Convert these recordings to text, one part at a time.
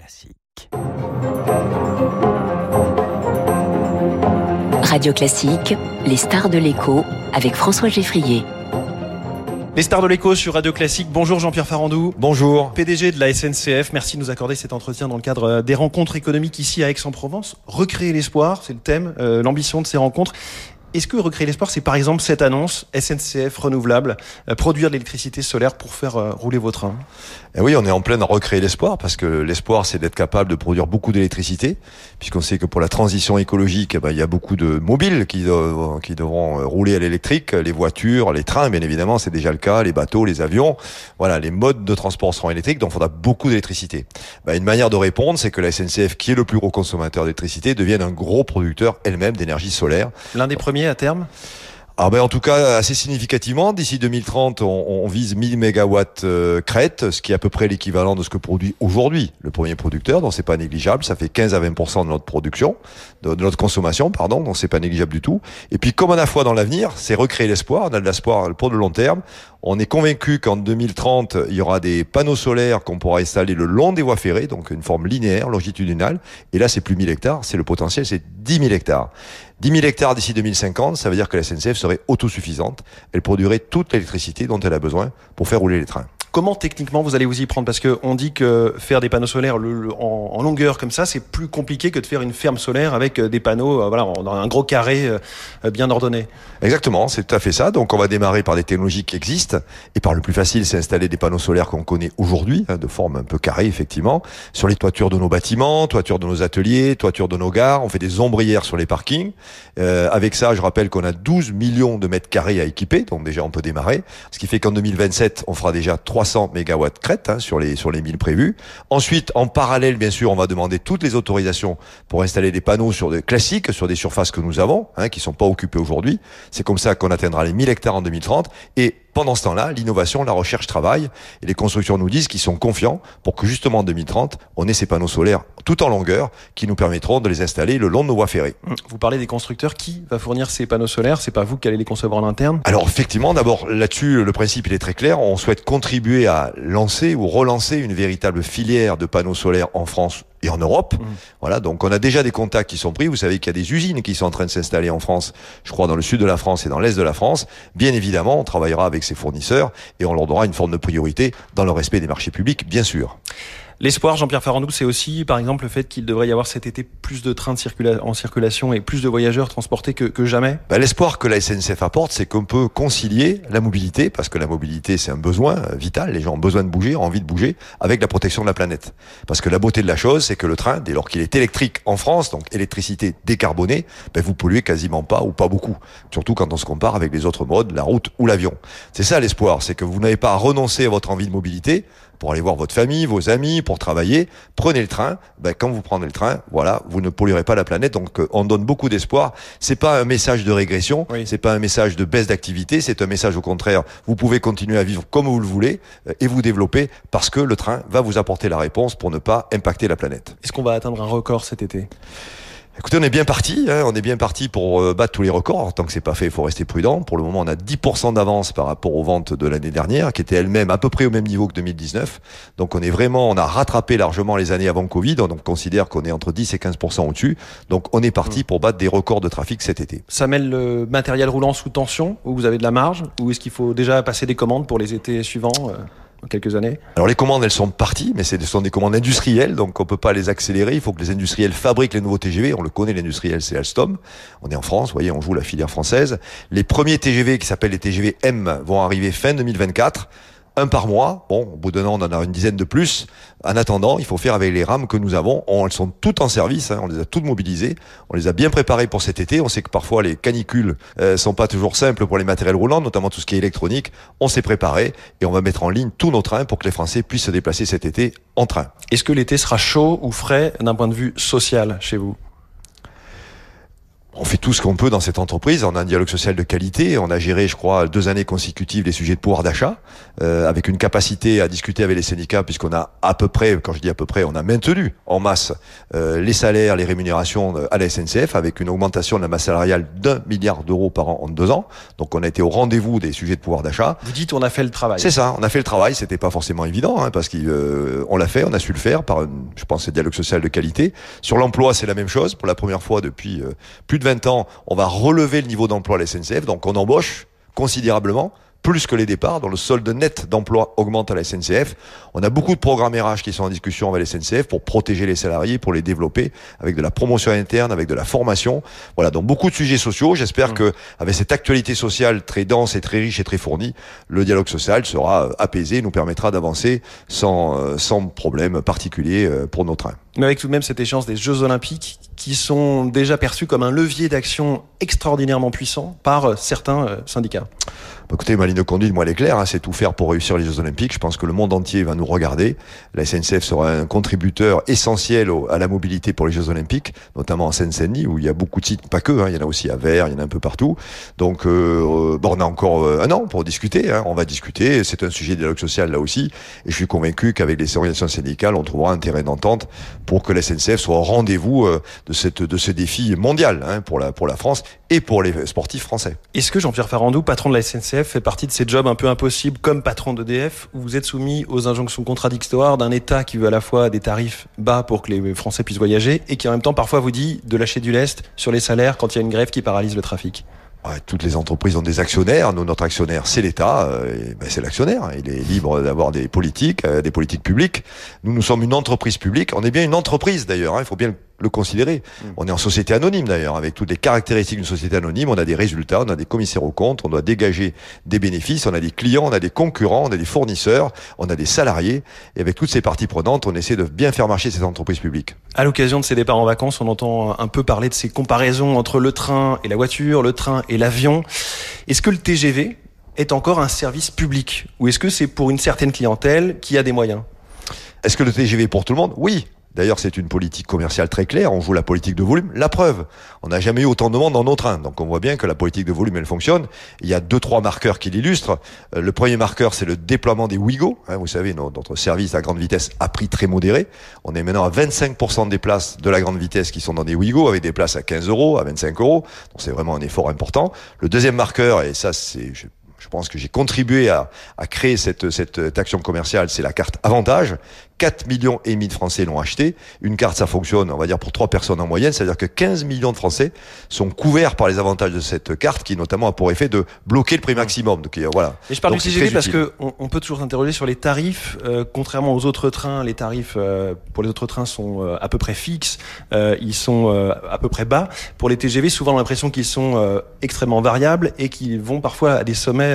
Classique. Radio Classique, les stars de l'écho avec François Geffrier. Les stars de l'écho sur Radio Classique. Bonjour Jean-Pierre Farandou. Bonjour. PDG de la SNCF. Merci de nous accorder cet entretien dans le cadre euh, des rencontres économiques ici à Aix-en-Provence. Recréer l'espoir, c'est le thème, euh, l'ambition de ces rencontres. Est-ce que recréer l'espoir, c'est par exemple cette annonce SNCF renouvelable, euh, produire de l'électricité solaire pour faire euh, rouler vos trains? Eh Oui, on est en plein à recréer l'espoir parce que l'espoir, c'est d'être capable de produire beaucoup d'électricité, puisqu'on sait que pour la transition écologique, eh ben, il y a beaucoup de mobiles qui, qui devront euh, rouler à l'électrique, les voitures, les trains, bien évidemment, c'est déjà le cas, les bateaux, les avions. Voilà, les modes de transport seront électriques, donc il faudra beaucoup d'électricité. Ben, une manière de répondre, c'est que la SNCF, qui est le plus gros consommateur d'électricité, devienne un gros producteur elle-même d'énergie solaire. L'un des premiers à terme? Ah ben en tout cas assez significativement, d'ici 2030, on, vise 1000 mégawatts euh, crête, ce qui est à peu près l'équivalent de ce que produit aujourd'hui le premier producteur, donc c'est pas négligeable, ça fait 15 à 20% de notre production, de, notre consommation, pardon, donc c'est pas négligeable du tout. Et puis comme on a foi dans l'avenir, c'est recréer l'espoir, on a de l'espoir pour le long terme. On est convaincu qu'en 2030, il y aura des panneaux solaires qu'on pourra installer le long des voies ferrées, donc une forme linéaire, longitudinale. Et là, c'est plus 1000 hectares, c'est le potentiel, c'est 10 000 hectares. 10 000 hectares d'ici 2050, ça veut dire que la SNCF serait autosuffisante. Elle produirait toute l'électricité dont elle a besoin pour faire rouler les trains. Comment techniquement vous allez vous y prendre? Parce qu'on dit que faire des panneaux solaires en, longueur comme ça, c'est plus compliqué que de faire une ferme solaire avec euh, des panneaux, euh, voilà, dans un gros carré euh, bien ordonné. Exactement, c'est tout à fait ça. Donc on va démarrer par des technologies qui existent et par le plus facile, c'est installer des panneaux solaires qu'on connaît aujourd'hui, hein, de forme un peu carrée effectivement, sur les toitures de nos bâtiments, toitures de nos ateliers, toitures de nos gares. On fait des ombrières sur les parkings. avec ça, je rappelle qu'on a 12 millions de mètres carrés à équiper, donc déjà on peut démarrer. Ce qui fait qu'en 2027, on fera déjà 3 300 mégawatts crête hein, sur les sur les 1000 prévus. Ensuite, en parallèle, bien sûr, on va demander toutes les autorisations pour installer des panneaux sur des classiques sur des surfaces que nous avons, hein, qui sont pas occupées aujourd'hui. C'est comme ça qu'on atteindra les 1000 hectares en 2030 et pendant ce temps-là, l'innovation, la recherche travaille et les constructeurs nous disent qu'ils sont confiants pour que justement en 2030, on ait ces panneaux solaires tout en longueur qui nous permettront de les installer le long de nos voies ferrées. Vous parlez des constructeurs, qui va fournir ces panneaux solaires? C'est pas vous qui allez les concevoir en interne? Alors effectivement, d'abord là-dessus, le principe il est très clair. On souhaite contribuer à lancer ou relancer une véritable filière de panneaux solaires en France et en Europe. Mmh. Voilà, donc on a déjà des contacts qui sont pris. Vous savez qu'il y a des usines qui sont en train de s'installer en France, je crois dans le sud de la France et dans l'est de la France. Bien évidemment, on travaillera avec ces fournisseurs et on leur donnera une forme de priorité dans le respect des marchés publics, bien sûr. L'espoir, Jean-Pierre Farandou, c'est aussi, par exemple, le fait qu'il devrait y avoir cet été plus de trains de en circulation et plus de voyageurs transportés que, jamais bah, L'espoir que la SNCF apporte, c'est qu'on peut concilier la mobilité, parce que la mobilité, c'est un besoin vital, les gens ont besoin de bouger, ont envie de bouger, avec la protection de la planète. Parce que la beauté de la chose, c'est que le train, dès lors qu'il est électrique en France, donc électricité décarbonée, ben vous polluez quasiment pas ou pas beaucoup. Surtout quand on se compare avec les autres modes, la route ou l'avion. C'est ça l'espoir, c'est que vous n'avez pas à renoncer à votre envie de mobilité, pour aller voir votre famille, vos amis, pour travailler, prenez le train. Ben, quand vous prenez le train, voilà, vous ne polluerez pas la planète. Donc, euh, on donne beaucoup d'espoir. C'est pas un message de régression, c'est pas un message de baisse d'activité, c'est un message au contraire. Vous pouvez continuer à vivre comme vous le voulez euh, et vous développer parce que le train va vous apporter la réponse pour ne pas impacter la planète. Est-ce qu'on va atteindre un record cet été? Écoutez, on est bien parti, hein, on est bien parti pour euh, battre tous les records. Tant que c'est pas fait, il faut rester prudent. Pour le moment, on a 10% d'avance par rapport aux ventes de l'année dernière, qui étaient elles-mêmes à peu près au même niveau que 2019. Donc on est vraiment, on a rattrapé largement les années avant Covid. Donc on considère qu'on est entre 10 et 15% au-dessus. Donc on est parti mmh. pour battre des records de trafic cet été. Ça mêle le matériel roulant sous tension, où vous avez de la marge, ou est-ce qu'il faut déjà passer des commandes pour les étés suivants euh? Alors les commandes, elles sont parties, mais ce sont des commandes industrielles, donc on peut pas les accélérer. Il faut que les industriels fabriquent les nouveaux TGV. On le connaît, l'industriel, c'est Alstom. On est en France, vous voyez, on joue la filière française. Les premiers TGV qui s'appellent les TGV M vont arriver fin 2024 un par mois. Bon, au bout d'un an, on en a une dizaine de plus. En attendant, il faut faire avec les rames que nous avons. elles sont toutes en service, hein. on les a toutes mobilisées. On les a bien préparées pour cet été. On sait que parfois les canicules euh, sont pas toujours simples pour les matériels roulants, notamment tout ce qui est électronique. On s'est préparé et on va mettre en ligne tous nos trains pour que les Français puissent se déplacer cet été en train. Est-ce que l'été sera chaud ou frais d'un point de vue social chez vous? On fait tout ce qu'on peut dans cette entreprise. On a un dialogue social de qualité. On a géré, je crois, deux années consécutives les sujets de pouvoir d'achat, euh, avec une capacité à discuter avec les syndicats, puisqu'on a à peu près, quand je dis à peu près, on a maintenu en masse euh, les salaires, les rémunérations à la SNCF, avec une augmentation de la masse salariale d'un milliard d'euros par an en deux ans. Donc on a été au rendez-vous des sujets de pouvoir d'achat. Vous dites on a fait le travail. C'est ça, on a fait le travail. C'était pas forcément évident, hein, parce qu'on euh, l'a fait, on a su le faire par, je pense, un dialogue social de qualité. Sur l'emploi, c'est la même chose. Pour la première fois depuis plus de 20 ans, on va relever le niveau d'emploi à la SNCF, donc on embauche considérablement plus que les départs, dont le solde net d'emploi augmente à la SNCF. On a beaucoup de programmes RH qui sont en discussion avec la SNCF pour protéger les salariés, pour les développer, avec de la promotion interne, avec de la formation. Voilà, donc beaucoup de sujets sociaux. J'espère mmh. que avec cette actualité sociale très dense et très riche et très fournie, le dialogue social sera euh, apaisé et nous permettra d'avancer sans, euh, sans problème particulier euh, pour nos trains. Mais avec tout de même cette échéance des Jeux Olympiques qui sont déjà perçus comme un levier d'action extraordinairement puissant par certains syndicats. Bah, écoutez, ma ligne de conduite, moi, elle est claire, hein, c'est tout faire pour réussir les Jeux Olympiques. Je pense que le monde entier va nous regarder. La SNCF sera un contributeur essentiel à la mobilité pour les Jeux Olympiques, notamment en Seine-Saint-Denis, où il y a beaucoup de sites, pas que, hein, il y en a aussi à Vers, il y en a un peu partout. Donc, euh, bon, on a encore euh, un an pour discuter. Hein, on va discuter. C'est un sujet de dialogue social là aussi. Et je suis convaincu qu'avec les organisations syndicales, on trouvera un terrain d'entente pour que la SNCF soit au rendez-vous euh, de, cette, de ce défi mondial hein, pour, la, pour la France et pour les sportifs français. Est-ce que Jean-Pierre Farandou, patron de la SNCF, fait partie de ces jobs un peu impossibles comme patron d'EDF, où vous êtes soumis aux injonctions contradictoires d'un État qui veut à la fois des tarifs bas pour que les Français puissent voyager et qui en même temps parfois vous dit de lâcher du lest sur les salaires quand il y a une grève qui paralyse le trafic toutes les entreprises ont des actionnaires. Nous, notre actionnaire, c'est l'État. Euh, ben, c'est l'actionnaire. Il est libre d'avoir des politiques, euh, des politiques publiques. Nous, nous sommes une entreprise publique. On est bien une entreprise d'ailleurs. Hein, il faut bien considérer. Mm. On est en société anonyme d'ailleurs, avec toutes les caractéristiques d'une société anonyme. On a des résultats, on a des commissaires aux comptes, on doit dégager des bénéfices, on a des clients, on a des concurrents, on a des fournisseurs, on a des salariés. Et avec toutes ces parties prenantes, on essaie de bien faire marcher cette entreprise publique. À l'occasion de ces départs en vacances, on entend un peu parler de ces comparaisons entre le train et la voiture, le train et l'avion. Est-ce que le TGV est encore un service public? Ou est-ce que c'est pour une certaine clientèle qui a des moyens? Est-ce que le TGV est pour tout le monde? Oui. D'ailleurs, c'est une politique commerciale très claire. On joue la politique de volume. La preuve, on n'a jamais eu autant de monde dans nos trains. Donc, on voit bien que la politique de volume, elle fonctionne. Il y a deux, trois marqueurs qui l'illustrent. Euh, le premier marqueur, c'est le déploiement des Ouigo. Hein, vous savez, notre service à grande vitesse a prix très modéré. On est maintenant à 25% des places de la grande vitesse qui sont dans des Ouigo, avec des places à 15 euros, à 25 euros. Donc, c'est vraiment un effort important. Le deuxième marqueur, et ça, c'est, je pense que j'ai contribué à, à créer cette, cette, action commerciale, c'est la carte avantage, 4 millions et demi de Français l'ont acheté. Une carte, ça fonctionne, on va dire, pour 3 personnes en moyenne. C'est-à-dire que 15 millions de Français sont couverts par les avantages de cette carte qui, notamment, a pour effet de bloquer le prix maximum. Donc, voilà. Et je parle du TGV parce que on, peut toujours s'interroger sur les tarifs. Euh, contrairement aux autres trains, les tarifs euh, pour les autres trains sont euh, à peu près fixes. ils sont à peu près bas. Pour les TGV, souvent, on a l'impression qu'ils sont extrêmement variables et qu'ils vont parfois à des sommets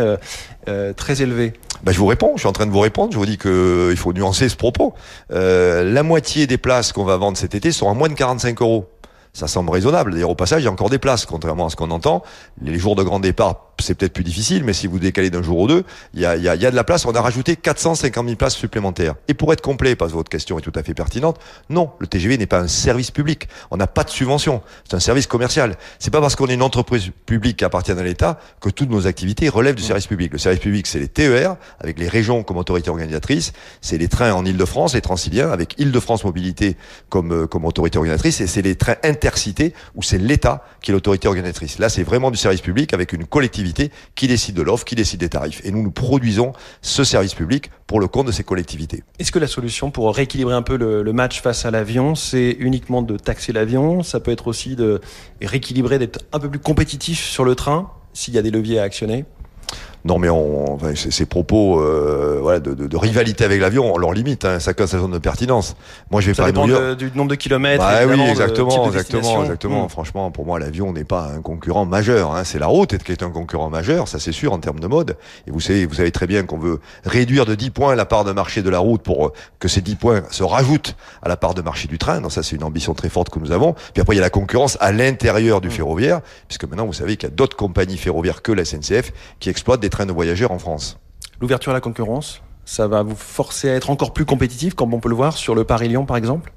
très élevés. Ben, je vous réponds, je suis en train de vous répondre, je vous dis qu'il faut nuancer ce propos. Euh, la moitié des places qu'on va vendre cet été sont à moins de 45 euros ça semble raisonnable. D'ailleurs, au passage, il y a encore des places, contrairement à ce qu'on entend. Les jours de grand départ, c'est peut-être plus difficile, mais si vous décalez d'un jour ou deux, il y a, y, a, y a, de la place. On a rajouté 450 000 places supplémentaires. Et pour être complet, parce que votre question est tout à fait pertinente, non, le TGV n'est pas un service public. On n'a pas de subvention. C'est un service commercial. C'est pas parce qu'on est une entreprise publique qui appartient à l'État que toutes nos activités relèvent du service public. Le service public, c'est les TER, avec les régions comme autorité organisatrice. C'est les trains en Ile-de-France, les Transiliens, avec Ile-de-France Mobilité comme, euh, comme autorité organisatrice. Et c'est les trains intercités où c'est l'État qui est l'autorité organisatrice. Là, c'est vraiment du service public avec une collectivité qui décide de l'offre, qui décide des tarifs. Et nous, nous produisons ce service public pour le compte de ces collectivités. Est-ce que la solution pour rééquilibrer un peu le, match face à l'avion, c'est uniquement de taxer l'avion? Ça peut être aussi de rééquilibrer, d'être un peu plus compétitif sur le train s'il y a des leviers à actionner? Non, mais on, enfin, ces propos euh, voilà, de, de, de, rivalité avec l'avion, on leur limite, hein, chacun sa zone de pertinence. Moi, je vais ça dépend du nombre de kilomètres. Bah, oui, exactement, exactement, exactement. Mmh. Franchement, pour moi, l'avion n'est pas un concurrent majeur. Hein. C'est la route qui est un concurrent majeur, ça c'est sûr en termes de mode. Et vous savez, vous savez très bien qu'on veut réduire de 10 points la part de marché de la route pour que ces 10 points se rajoutent à la part de marché du train. Donc ça, c'est une ambition très forte que nous avons. Puis après, il y a la concurrence à l'intérieur du mmh. ferroviaire, puisque maintenant, vous savez qu'il y a d'autres compagnies ferroviaires que la SNCF qui exploitent des L'ouverture à la concurrence, ça va vous forcer à être encore plus compétitif, comme on peut le voir sur le Paris-Lyon par exemple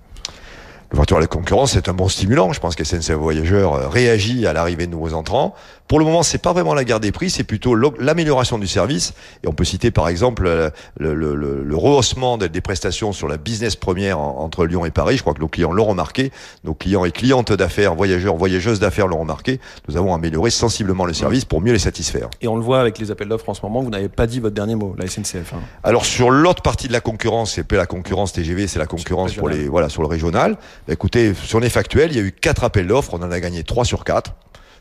L'ouverture à la concurrence, c'est un bon stimulant. Je pense que SNCF Voyageurs euh, réagit à l'arrivée de nouveaux entrants. Pour le moment, c'est pas vraiment la guerre des prix, c'est plutôt l'amélioration du service. Et on peut citer par exemple euh, le, le, le, le rehaussement des prestations sur la business première entre Lyon et Paris. Je crois que nos clients l'ont remarqué. Nos clients et clientes d'affaires, voyageurs, voyageuses d'affaires l'ont remarqué. Nous avons amélioré sensiblement le service pour mieux les satisfaire. Et on le voit avec les appels d'offres en ce moment, vous n'avez pas dit votre dernier mot, la SNCF. Hein. Alors sur l'autre partie de la concurrence, c'est pas la concurrence TGV, c'est la concurrence pour les voilà sur le régional. Bah, écoutez, sur les factuels, il y a eu quatre appels d'offres, on en a gagné trois sur quatre.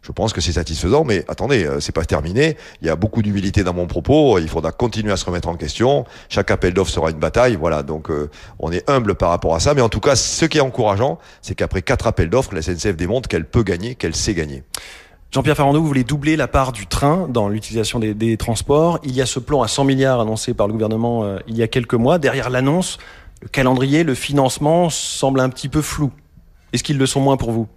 Je pense que c'est satisfaisant, mais attendez, euh, c'est pas terminé. Il y a beaucoup d'humilité dans mon propos. Il faudra continuer à se remettre en question. Chaque appel d'offres sera une bataille. Voilà, donc euh, on est humble par rapport à ça. Mais en tout cas, ce qui est encourageant, c'est qu'après quatre appels d'offres, la SNCF démontre qu'elle peut gagner, qu'elle sait gagner. Jean-Pierre Farandou, vous voulez doubler la part du train dans l'utilisation des, transports. Il y a ce plan à 100 milliards annoncé par le gouvernement euh, il y a quelques mois. Derrière l'annonce, le calendrier, le financement semble un petit peu flou. Est-ce qu'ils le sont moins pour vous?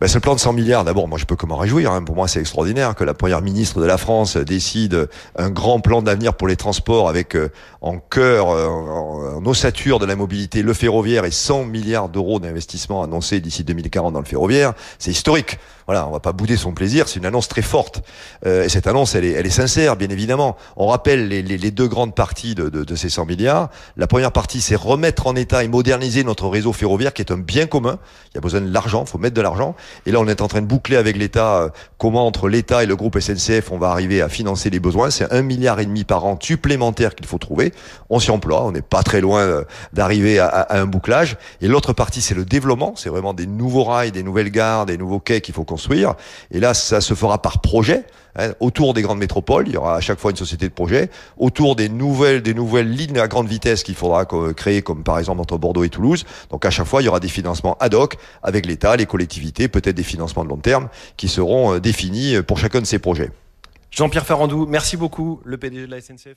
Ben, ce plan de 100 milliards, d'abord, moi je peux comment réjouir. Hein. Pour moi, c'est extraordinaire que la première ministre de la France décide un grand plan d'avenir pour les transports avec euh, en cœur, euh, en, en, ossature de la mobilité, le ferroviaire et 100 milliards d'euros d'investissement annoncés d'ici 2040 dans le ferroviaire. C'est historique. Voilà, on va pas bouder son plaisir. C'est une annonce très forte. Euh, et cette annonce, elle est, elle est sincère, bien évidemment. On rappelle les, les, les deux grandes parties de, de, de, ces 100 milliards. La première partie, c'est remettre en état et moderniser notre réseau ferroviaire, qui est un bien commun. Il y a besoin de l'argent, faut mettre de l'argent. Et là, on est en train de boucler avec l'État euh, comment entre l'État et le groupe SNCF, on va arriver à financer les besoins. C'est un milliard et demi par an supplémentaire qu'il faut trouver. On s'y emploie. On n'est pas très loin euh, d'arriver à, à, un bouclage. Et l'autre partie, c'est le développement. C'est vraiment des nouveaux rails, des nouvelles gares, des nouveaux quais qu'il faut Et là, ça se fera par projet. Hein, autour des grandes métropoles, il y aura à chaque fois une société de projet. Autour des nouvelles, des nouvelles lignes à grande vitesse qu'il faudra créer, comme par exemple entre Bordeaux et Toulouse. Donc à chaque fois, il y aura des financements ad hoc avec l'État, les collectivités, peut-être des financements de long terme qui seront définis pour chacun de ces projets. Jean-Pierre Farandou, merci beaucoup, le PDG de la SNCF.